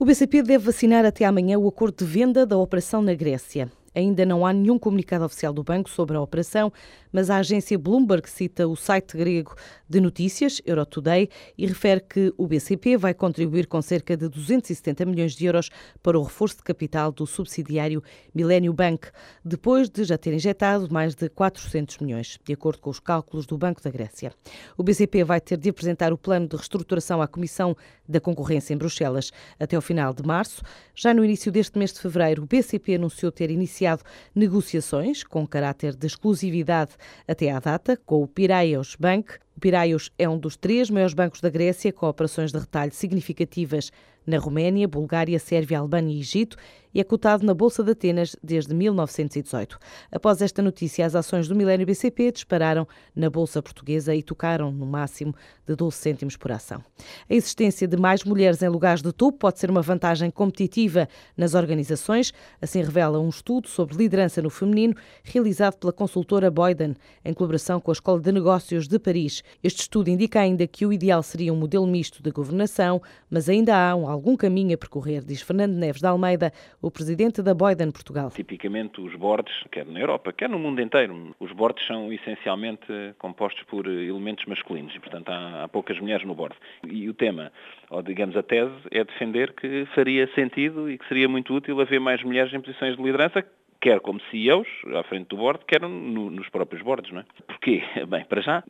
O BCP deve vacinar até amanhã o acordo de venda da operação na Grécia. Ainda não há nenhum comunicado oficial do banco sobre a operação, mas a agência Bloomberg cita o site grego de notícias, Eurotoday, e refere que o BCP vai contribuir com cerca de 270 milhões de euros para o reforço de capital do subsidiário Millennium Bank, depois de já ter injetado mais de 400 milhões, de acordo com os cálculos do Banco da Grécia. O BCP vai ter de apresentar o plano de reestruturação à Comissão da Concorrência em Bruxelas até ao final de março. Já no início deste mês de fevereiro, o BCP anunciou ter iniciado iniciado negociações com caráter de exclusividade até à data com o Piraeus Bank. O Piraeus é um dos três maiores bancos da Grécia, com operações de retalho significativas na Roménia, Bulgária, Sérvia, Albânia e Egito e é cotado na Bolsa de Atenas desde 1918. Após esta notícia, as ações do Milênio BCP dispararam na Bolsa Portuguesa e tocaram no máximo de 12 cêntimos por ação. A existência de mais mulheres em lugares de topo pode ser uma vantagem competitiva nas organizações, assim revela um estudo sobre liderança no feminino realizado pela consultora Boyden, em colaboração com a Escola de Negócios de Paris. Este estudo indica ainda que o ideal seria um modelo misto de governação, mas ainda há algum caminho a percorrer, diz Fernando Neves de Almeida, o presidente da Boyden Portugal. Tipicamente os boards, quer na Europa, quer no mundo inteiro, os boards são essencialmente compostos por elementos masculinos e, portanto, há, há poucas mulheres no board. E o tema, ou digamos a tese, é defender que faria sentido e que seria muito útil haver mais mulheres em posições de liderança, quer como CEOs, à frente do board, quer no, nos próprios boards, não é? Porquê? Bem, para já,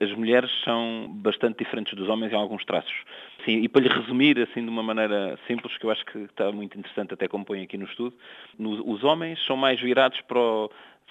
as mulheres são bastante diferentes dos homens em alguns traços. Sim, e para lhe resumir, assim, de uma maneira simples, que eu acho que está muito interessante, até como põe aqui no estudo, os homens são mais virados para o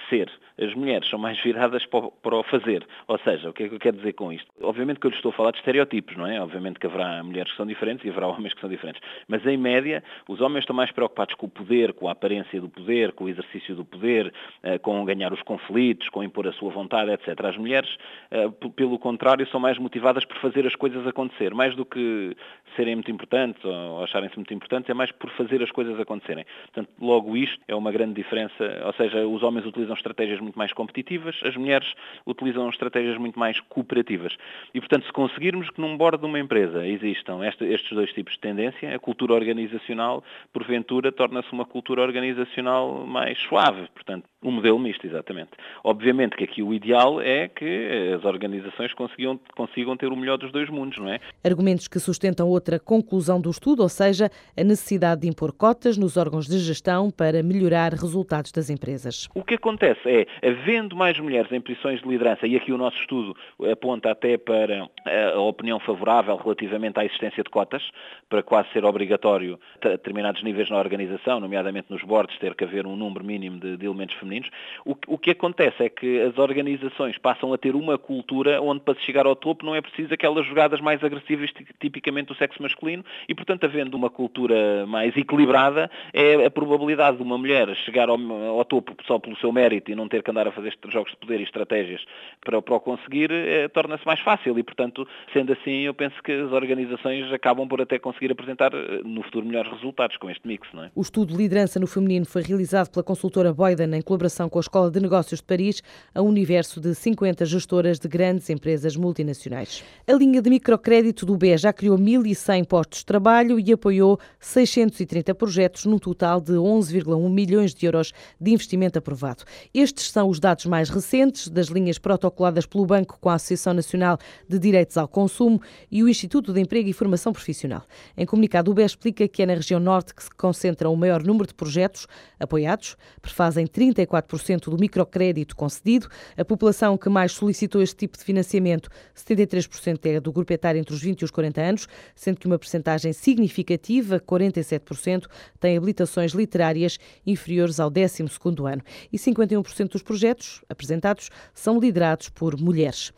ser. As mulheres são mais viradas para o, fazer. Ou seja, o que é que eu quero dizer com isto? Obviamente que eu lhe estou a falar de estereótipos, não é? Obviamente que haverá mulheres que são diferentes e haverá homens que são diferentes. Mas, em média, os homens estão mais preocupados com o poder, com a aparência do poder, com o exercício do poder, eh, com ganhar os conflitos, com impor a sua vontade, etc. As mulheres, eh, pelo contrário, são mais motivadas por fazer as coisas acontecer. Mais do que serem muito importantes ou acharem-se muito importantes, é mais por fazer as coisas acontecerem. Portanto, logo isto é uma grande diferença. Ou seja, os homens utilizam utilizam estratégias muito mais competitivas, as mulheres utilizam estratégias muito mais cooperativas. E, portanto, se conseguirmos que num bordo de uma empresa existam estes dois tipos de tendência, a cultura organizacional, porventura, torna-se uma cultura organizacional mais suave. Portanto, um modelo misto, exatamente. Obviamente que aqui o ideal é que as organizações consigam, consigam ter o melhor dos dois mundos, não é? Argumentos que sustentam outra conclusão do estudo, ou seja, a necessidade de impor cotas nos órgãos de gestão para melhorar resultados das empresas. O que acontece é, havendo mais mulheres em posições de liderança, e aqui o nosso estudo aponta até para a opinião favorável relativamente à existência de cotas, para quase ser obrigatório a determinados níveis na organização, nomeadamente nos boards, ter que haver um número mínimo de, de elementos femininos, o, o, que acontece é que as organizações passam a ter uma cultura onde para se chegar ao topo não é preciso aquelas jogadas mais agressivas tipicamente do sexo masculino e, portanto, havendo uma cultura mais equilibrada, é a probabilidade de uma mulher chegar ao, ao topo só pelo seu mérito e não ter que andar a fazer jogos de poder e estratégias para, para o conseguir, é, torna-se mais fácil e, portanto, sendo assim, eu penso que as organizações acabam por até conseguir apresentar eh, no futuro melhores resultados com este mix. Não é? O estudo de liderança no feminino foi realizado pela consultora Boyden em colaboração com a Escola de Negócios de Paris, a um universo de 50 gestoras de grandes empresas multinacionais. A linha de microcrédito do BE já criou 1.100 postos de trabalho e apoiou 630 projetos, num total de 11,1 milhões de euros de investimento aprovado. Estes são os dados mais recentes das linhas protocoladas pelo Banco com a Associação Nacional de Direitos ao Consumo e o Instituto de Emprego e Formação Profissional. Em comunicado, o BE explica que é na região norte que se concentra o maior número de projetos apoiados, prefazem 34 34% do microcrédito concedido. A população que mais solicitou este tipo de financiamento, 73% é do grupo etário entre os 20 e os 40 anos, sendo que uma percentagem significativa, 47%, tem habilitações literárias inferiores ao 12º ano. E 51% dos projetos apresentados são liderados por mulheres.